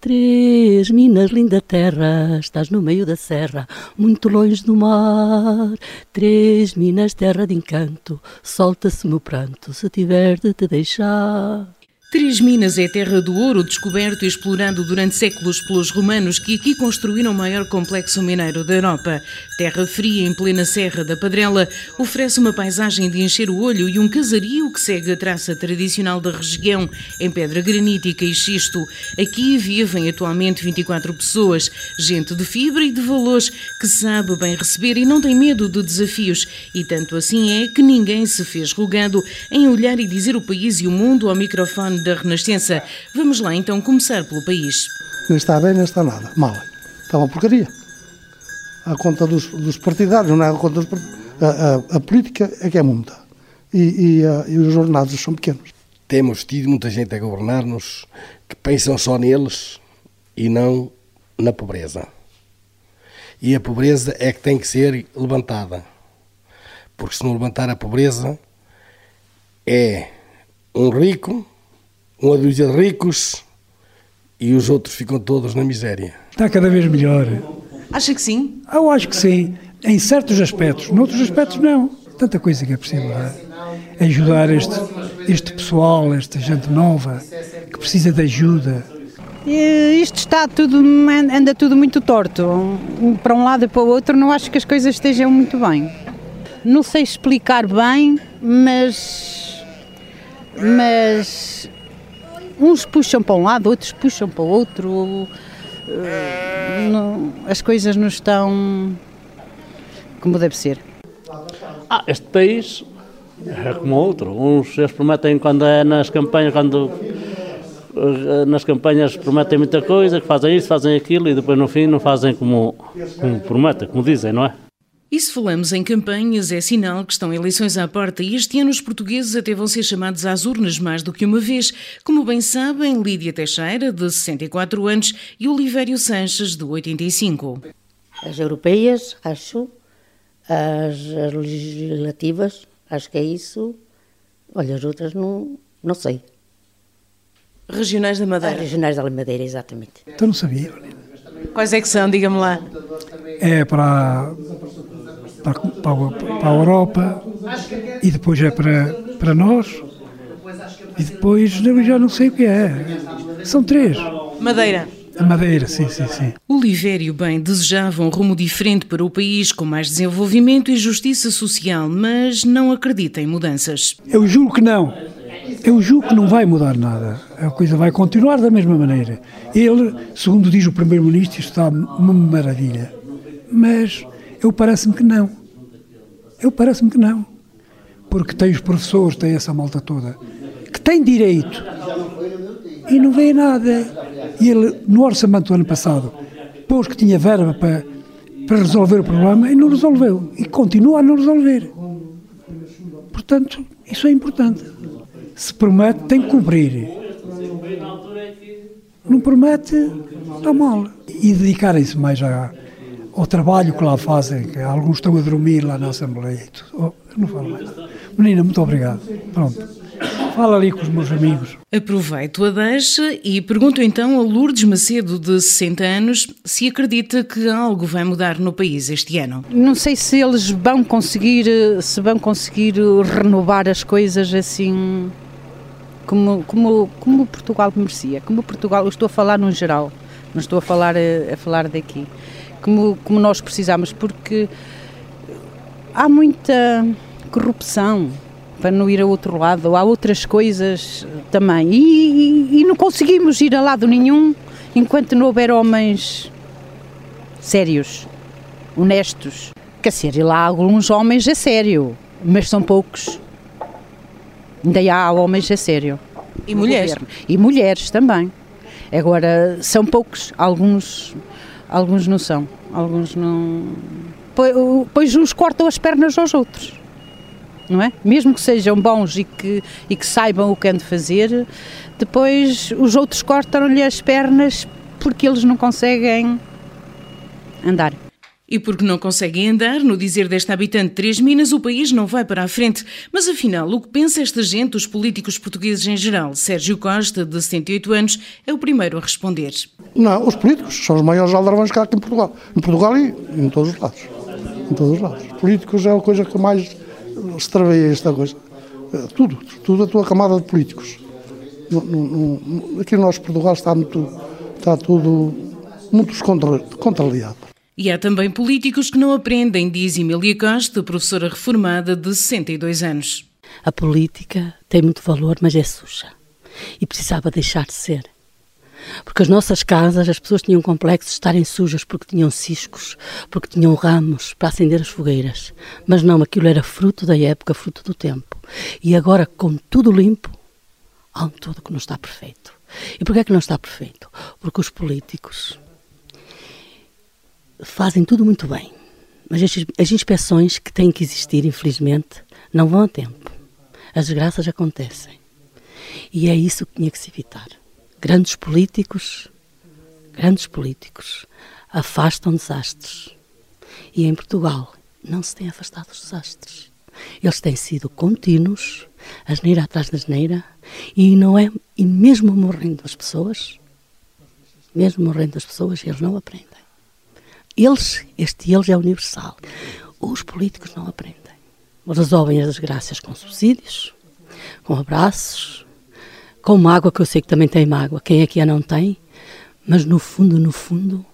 Três minas, linda terra, estás no meio da serra, muito longe do mar. Três minas, terra de encanto, solta-se meu pranto, se tiver de te deixar. Três Minas é terra do ouro descoberto e explorado durante séculos pelos romanos que aqui construíram o maior complexo mineiro da Europa. Terra fria em plena Serra da Padrela oferece uma paisagem de encher o olho e um casario que segue a traça tradicional da região em pedra granítica e xisto. Aqui vivem atualmente 24 pessoas, gente de fibra e de valores que sabe bem receber e não tem medo de desafios. E tanto assim é que ninguém se fez rogado em olhar e dizer o país e o mundo ao microfone da Renascença. Vamos lá então começar pelo país. Nem está bem, nem está nada. Mal. Está uma porcaria. A conta dos, dos partidários, não é a conta dos a, a, a, política é que é muita. E, e, a, e os jornados são pequenos. Temos tido muita gente a governar-nos que pensam só neles e não na pobreza. E a pobreza é que tem que ser levantada. Porque se não levantar a pobreza, é um rico uma dúzia de ricos e os outros ficam todos na miséria. Está cada vez melhor. Acha que sim? Eu acho que sim, em certos aspectos. Noutros aspectos, não. Tanta coisa que é possível é? ajudar este, este pessoal, esta gente nova que precisa de ajuda. Isto está tudo, anda tudo muito torto. Para um lado e para o outro, não acho que as coisas estejam muito bem. Não sei explicar bem, mas. Mas uns puxam para um lado, outros puxam para o outro. Uh, não, as coisas não estão como deve ser. Ah, este país é como outro. Uns eles prometem quando é nas campanhas, quando eh, nas campanhas prometem muita coisa, que fazem isso, fazem aquilo e depois no fim não fazem como, como prometem, como dizem, não é? E se falamos em campanhas, é sinal que estão eleições à porta e este ano os portugueses até vão ser chamados às urnas mais do que uma vez. Como bem sabem, Lídia Teixeira, de 64 anos, e Olivério Sanches, de 85. As europeias, acho, as, as legislativas, acho que é isso. Olha, as outras não, não sei. Regionais da Madeira? As regionais da Madeira, exatamente. Então não sabia. Quais é que são, diga-me lá? É para para, para, para a Europa e depois é para, para nós e depois eu já não sei o que é. São três. Madeira. A Madeira, sim, sim, sim. Olivério bem desejava um rumo diferente para o país, com mais desenvolvimento e justiça social, mas não acredita em mudanças. Eu julgo que não. Eu julgo que não vai mudar nada. A coisa vai continuar da mesma maneira. Ele, segundo diz o Primeiro-Ministro, está uma maravilha. Mas eu parece-me que não. Eu parece-me que não. Porque tem os professores, tem essa malta toda, que tem direito e não vê nada. E ele, no orçamento do ano passado, pôs que tinha verba para, para resolver o problema e não resolveu. E continua a não resolver. Portanto, isso é importante. Se promete, tem que cumprir. Não promete, está mal. E dedicarem-se mais a, ao trabalho que lá fazem, que alguns estão a dormir lá na Assembleia e tudo. Oh, não falo mais. Menina, muito obrigado. Pronto. Fala ali com os meus amigos. Aproveito a deixa e pergunto então a Lourdes Macedo, de 60 anos, se acredita que algo vai mudar no país este ano. Não sei se eles vão conseguir, se vão conseguir renovar as coisas assim como, como, como Portugal merecia. Como Portugal, eu estou a falar no geral, não estou a falar a, a falar daqui como, como nós precisamos, porque há muita corrupção para não ir a outro lado, há outras coisas também. E, e, e não conseguimos ir a lado nenhum enquanto não houver homens sérios, honestos. Quer dizer, lá há alguns homens a sério, mas são poucos. Ainda há homens a sério. E mulheres? E mulheres também. Agora, são poucos, alguns Alguns não são, alguns não. Pois uns cortam as pernas aos outros, não é? Mesmo que sejam bons e que, e que saibam o que han de fazer, depois os outros cortam-lhe as pernas porque eles não conseguem andar. E porque não conseguem andar, no dizer desta habitante de Três Minas, o país não vai para a frente. Mas afinal, o que pensa esta gente, os políticos portugueses em geral? Sérgio Costa, de 78 anos, é o primeiro a responder. Não, os políticos são os maiores aldrabões que há aqui em Portugal. Em Portugal e em todos os lados. Em todos os lados. Os políticos é a coisa que mais extraveia esta coisa. Eh, tudo, tudo a tua camada de políticos. Aqui no nosso Portugal está, muito, está tudo muito contrariado. E há também políticos que não aprendem, diz Emília Costa, professora reformada de 62 anos. A política tem muito valor, mas é suja. E precisava deixar de ser. Porque as nossas casas, as pessoas tinham complexo de estarem sujas porque tinham ciscos, porque tinham ramos para acender as fogueiras. Mas não, aquilo era fruto da época, fruto do tempo. E agora, com tudo limpo, há um todo que não está perfeito. E porquê é que não está perfeito? Porque os políticos fazem tudo muito bem, mas as inspeções que têm que existir, infelizmente, não vão a tempo. As desgraças acontecem. E é isso que tinha que se evitar. Grandes políticos, grandes políticos, afastam desastres. E em Portugal não se tem afastado os desastres. Eles têm sido contínuos, asneira atrás da asneira, e não é, e mesmo morrendo as pessoas, mesmo morrendo as pessoas, eles não aprendem. Eles, este eles é universal. Os políticos não aprendem. Resolvem as desgraças com subsídios, com abraços, com mágoa, que eu sei que também tem mágoa. Quem aqui a não tem? Mas no fundo, no fundo,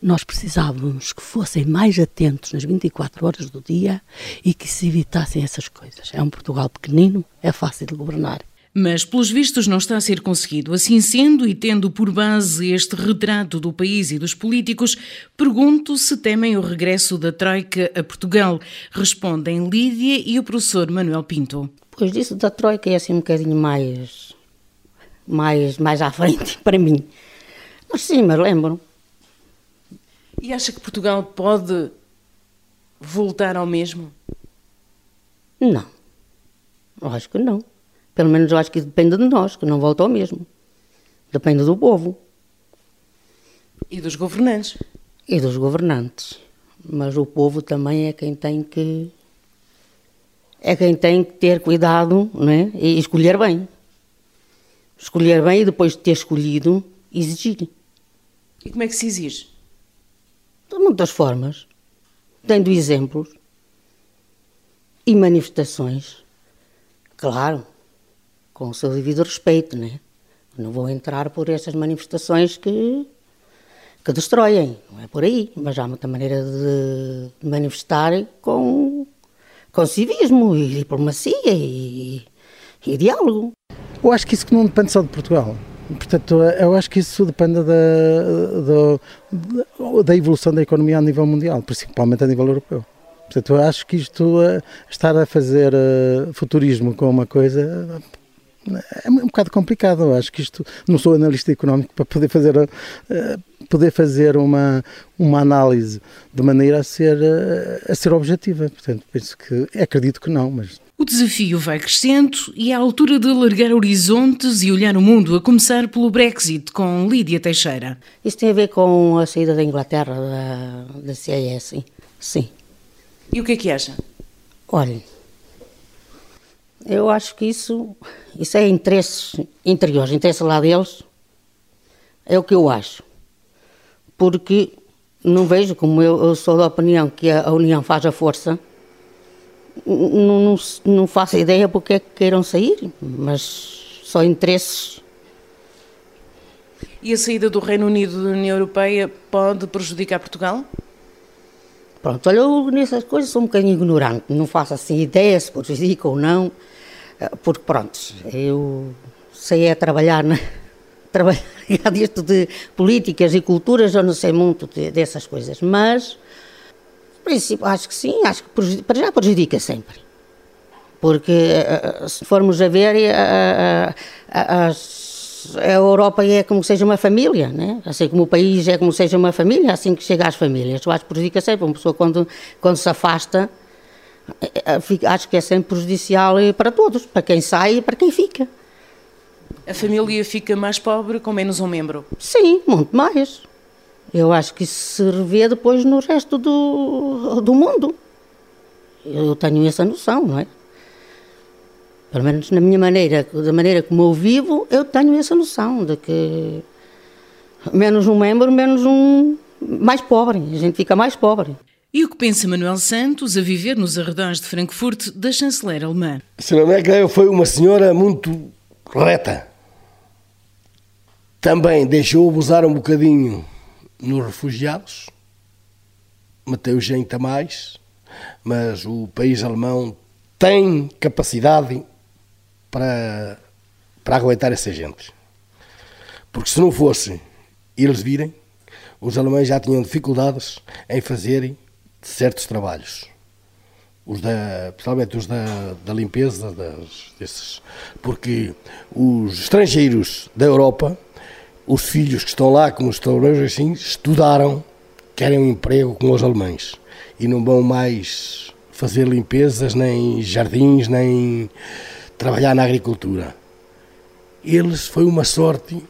nós precisávamos que fossem mais atentos nas 24 horas do dia e que se evitassem essas coisas. É um Portugal pequenino, é fácil de governar. Mas, pelos vistos, não está a ser conseguido. Assim sendo, e tendo por base este retrato do país e dos políticos, pergunto se temem o regresso da Troika a Portugal. Respondem Lídia e o professor Manuel Pinto. Pois disso da Troika é assim um bocadinho mais, mais, mais à frente para mim. Mas sim, mas lembro. E acha que Portugal pode voltar ao mesmo? Não. Acho que não. Pelo menos eu acho que depende de nós, que não volta ao mesmo. Depende do povo. E dos governantes. E dos governantes. Mas o povo também é quem tem que. É quem tem que ter cuidado não é? e escolher bem. Escolher bem e depois de ter escolhido, exigir. E como é que se exige? De muitas formas. Tendo exemplos e manifestações. Claro, com o seu devido respeito, né? Não vou entrar por essas manifestações que, que destroem, não é por aí, mas há muita maneira de, manifestar com, com civismo e diplomacia e, e diálogo. Eu acho que isso não depende só de Portugal. Portanto, eu acho que isso depende da, da, da evolução da economia a nível mundial, principalmente a nível europeu. Portanto, eu acho que isto, eh, estar a fazer eh, futurismo com uma coisa, é um bocado complicado. Eu acho que isto não sou analista económico para poder fazer uh, poder fazer uma uma análise de maneira a ser uh, a ser objetiva. Portanto, penso que acredito que não, mas o desafio vai crescendo e é a altura de alargar horizontes e olhar o mundo, a começar pelo Brexit, com Lídia Teixeira. Isso tem a ver com a saída da Inglaterra da, da CIS, sim. E o que é que acha? Olha, eu acho que isso, isso é interesses interiores, interesse lá deles. É o que eu acho. Porque não vejo, como eu, eu sou da opinião que a, a união faz a força, não, não, não faço ideia porque é que queiram sair, mas só interesses. E a saída do Reino Unido da União Europeia pode prejudicar Portugal? Pronto, olha, eu nessas coisas sou um bocadinho ignorante, não faço assim ideia se prejudica ou não. Eh, porque pronto, eu sei é trabalhar, na, trabalhar disto de políticas e culturas, eu não sei muito de, dessas coisas, mas princípio, acho que sim, acho que para já prejudica sempre. Porque eh, se formos a ver, a, a, a, a Europa é como seja uma família, né? assim como o país é como seja uma família, assim que chega às famílias. Eu acho que prejudica sempre. Uma pessoa, quando, quando se afasta, acho que é sempre prejudicial para todos, para quem sai e para quem fica. A família fica mais pobre com menos um membro? Sim, muito mais. Eu acho que isso se revê depois no resto do, do mundo. Eu tenho essa noção, não é? Pelo menos na minha maneira, da maneira como eu vivo, eu tenho essa noção de que menos um membro, menos um mais pobre. A gente fica mais pobre. E o que pensa Manuel Santos, a viver nos arredores de Frankfurt, da chanceler alemã? A senhora Merkel foi uma senhora muito reta. Também deixou abusar um bocadinho nos refugiados, meteu gente a mais, mas o país alemão tem capacidade para, para aguentar essa gente. Porque se não fosse eles virem, os alemães já tinham dificuldades em fazerem certos trabalhos. Os da, principalmente os da, da limpeza das, desses. Porque os estrangeiros da Europa, os filhos que estão lá, como os trabalhadores assim, estudaram, querem um emprego com os alemães e não vão mais fazer limpezas, nem jardins, nem trabalhar na agricultura. Eles foi uma sorte,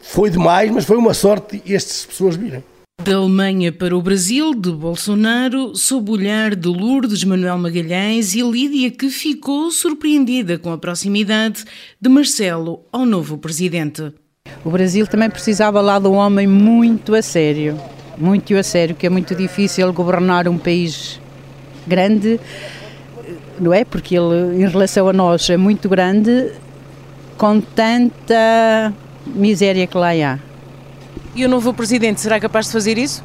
foi demais, mas foi uma sorte estas pessoas virem. Da Alemanha para o Brasil, de Bolsonaro, sob o olhar de Lourdes Manuel Magalhães e Lídia, que ficou surpreendida com a proximidade de Marcelo ao novo presidente. O Brasil também precisava lá de um homem muito a sério, muito a sério, que é muito difícil governar um país grande, não é? Porque ele, em relação a nós, é muito grande, com tanta miséria que lá há. E o novo presidente será capaz de fazer isso?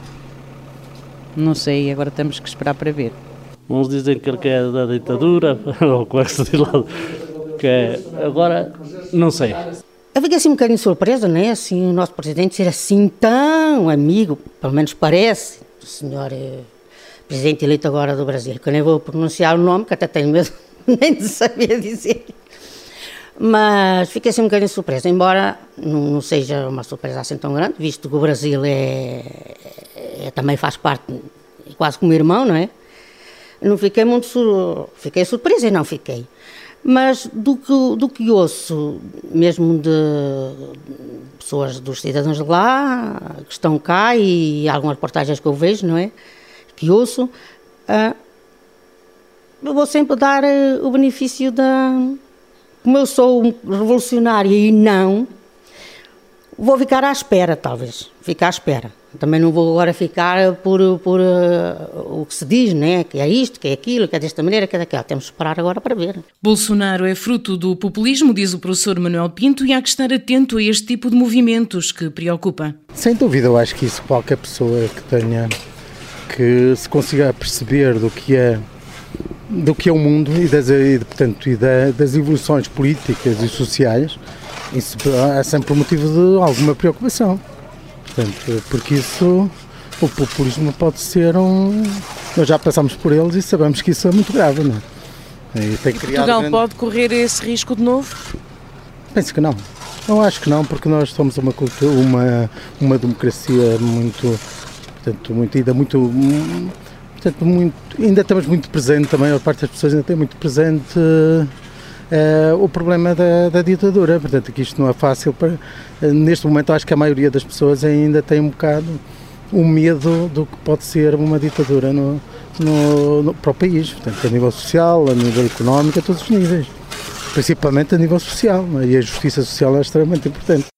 Não sei, agora temos que esperar para ver. Uns dizem que ele quer da ditadura, ou com esta de lado, que é, agora não sei. Eu fiquei assim um bocadinho surpresa, né? Assim, o nosso presidente ser assim tão amigo, pelo menos parece, do senhor eh, presidente eleito agora do Brasil, que eu nem vou pronunciar o nome, que até tenho medo nem de saber dizer. Mas fiquei assim um bocadinho surpresa, embora não, seja uma surpresa assim tão grande, visto que o Brasil é, é também faz parte, quase como irmão, não é? Não fiquei muito sur... fiquei surpresa e não fiquei. Mas do que, do que ouço, mesmo de pessoas, dos cidadãos de lá, que estão cá, e algumas reportagens que eu vejo, não é? Que ouço, uh, eu vou sempre dar uh, o benefício da. Como eu sou um revolucionária e não, vou ficar à espera, talvez. Ficar à espera. Também não vou agora ficar por, por uh, o que se diz, né? que é isto, que é aquilo, que é desta maneira, que é daquela. Temos que esperar agora para ver. Bolsonaro é fruto do populismo, diz o professor Manuel Pinto, e há que estar atento a este tipo de movimentos que preocupa. Sem dúvida, eu acho que isso qualquer pessoa que tenha, que se consiga perceber do que é do que é o mundo e das, e, portanto, e da, das evoluções políticas e sociais, isso é sempre um motivo de alguma preocupação. Portanto, porque isso, o populismo pode ser um. Nós já passamos por eles e sabemos que isso é muito grave, não é? E tem e Portugal grande... pode correr esse risco de novo? Penso que não. Eu acho que não, porque nós somos uma cultura, uma, uma democracia muito, portanto, muito, ainda muito, portanto, muito, ainda estamos muito presente também, a parte das pessoas ainda tem muito presente uh, o problema da, da, ditadura. Portanto, que isto não é fácil. Para, uh, neste momento, acho que a maioria das pessoas ainda tem um bocado o medo do que pode ser uma ditadura no, no, no, para o país, portanto, a nível social, a nível económico, a todos os níveis. Principalmente a nível social, e a justiça social é extremamente importante.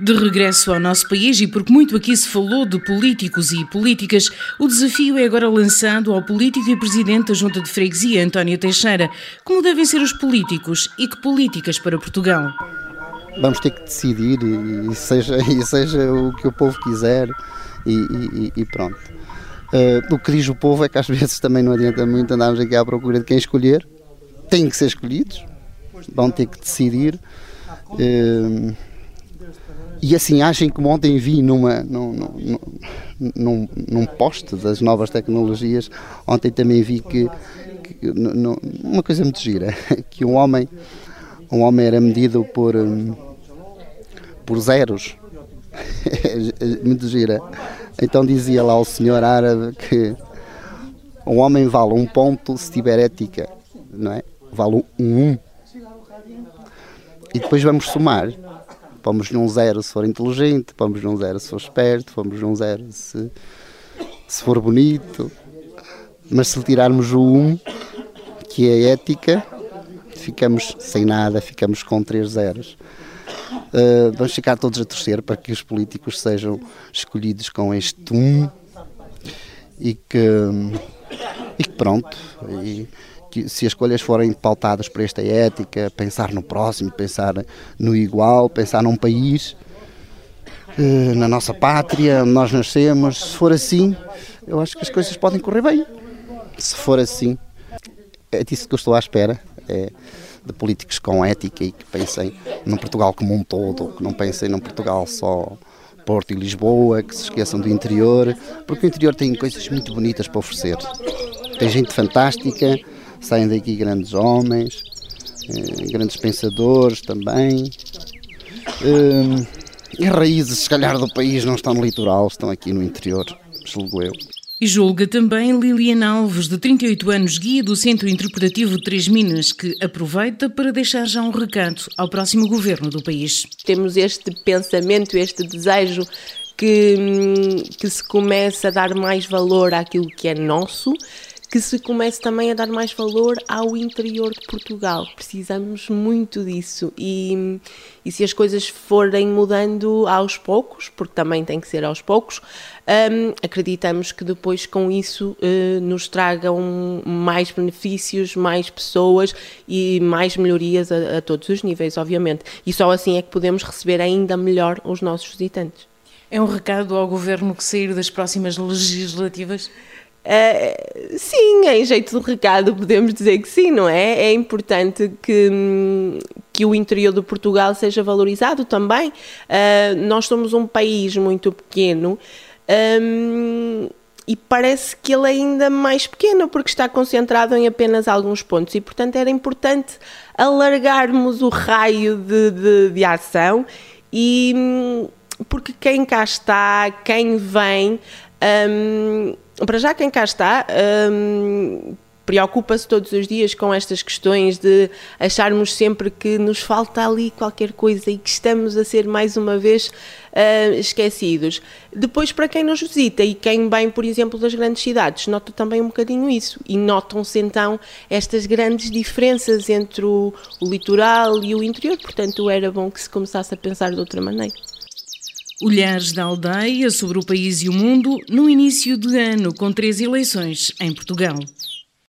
De regresso ao nosso país, e porque muito aqui se falou de políticos e políticas, o desafio é agora lançado ao político e presidente da Junta de Freguesia, António Teixeira. Como devem ser os políticos e que políticas para Portugal? Vamos ter que decidir, e seja, e seja o que o povo quiser, e, e, e pronto. Uh, o que diz o povo é que às vezes também não adianta muito andarmos aqui à procura de quem escolher. Têm que ser escolhidos, vão ter que decidir. Uh, e assim, agem como ontem vi numa, num, num, num, num post das novas tecnologias, ontem também vi que, que uma coisa muito gira, que um homem, um homem era medido por, hum, por zeros. muito gira. Então dizia lá o senhor árabe que um homem vale um ponto se tiver ética, não é? Vale um. E depois vamos somar Pomos num zero se for inteligente, pomos num zero se for esperto, pomos num zero se, se for bonito. Mas se tirarmos o 1, um, que é ética, ficamos sem nada, ficamos com três zeros. Uh, vamos ficar todos a torcer para que os políticos sejam escolhidos com este 1 um, e que, e que pronto. E, que se as escolhas forem pautadas por esta ética, pensar no próximo, pensar no igual, pensar num país, uh, na nossa pátria, onde nós nascemos, se for assim, eu acho que as coisas podem correr bem. Se for assim, é disso que eu estou à espera. É de políticos com ética e que pensem no Portugal como um todo, que não pensem num Portugal só Porto e Lisboa, que se esqueçam do interior, porque o interior tem coisas muito bonitas para oferecer. Tem gente fantástica, saem daqui grandes homens, eh, grandes pensadores também. Eh, e raízes, se calhar, do país não estão no litoral, estão aqui no interior, julgo eu. E julga também Liliana Alves, de 38 anos, guia do Centro Interpretativo Três Minas, que aproveita para deixar já um recado ao próximo governo do país. Temos este pensamento, este desejo que, hum, que se comece a dar mais valor àquilo que é nosso que se comece também a dar mais valor ao interior de Portugal. Precisamos muito disso e, e se as coisas forem mudando aos poucos, porque também tem que ser aos poucos, um, acreditamos que depois com isso uh, nos tragam mais benefícios, mais pessoas e mais melhorias a, a todos os níveis, obviamente. E só assim é que podemos receber ainda melhor os nossos visitantes. É um recado ao governo que sair das próximas legislativas? Uh, sim, em jeito de recado podemos dizer que sim, não é? É importante que, que o interior de Portugal seja valorizado também. Uh, nós somos um país muito pequeno. Um, e parece que ele é ainda mais pequeno porque está concentrado em apenas alguns pontos e portanto era importante alargarmos o raio de, de, de ação e porque quem cá está, quem vem um, para já quem cá está um, preocupa-se todos os dias com estas questões de acharmos sempre que nos falta ali qualquer coisa e que estamos a ser mais uma vez uh, esquecidos. Depois, para quem nos visita e quem vem, por exemplo, das grandes cidades, nota também um bocadinho isso e notam-se então estas grandes diferenças entre o, o litoral e o interior. Portanto, era bom que se começasse a pensar de outra maneira. Olhares da aldeia sobre o país e o mundo no início de ano, com três eleições em Portugal.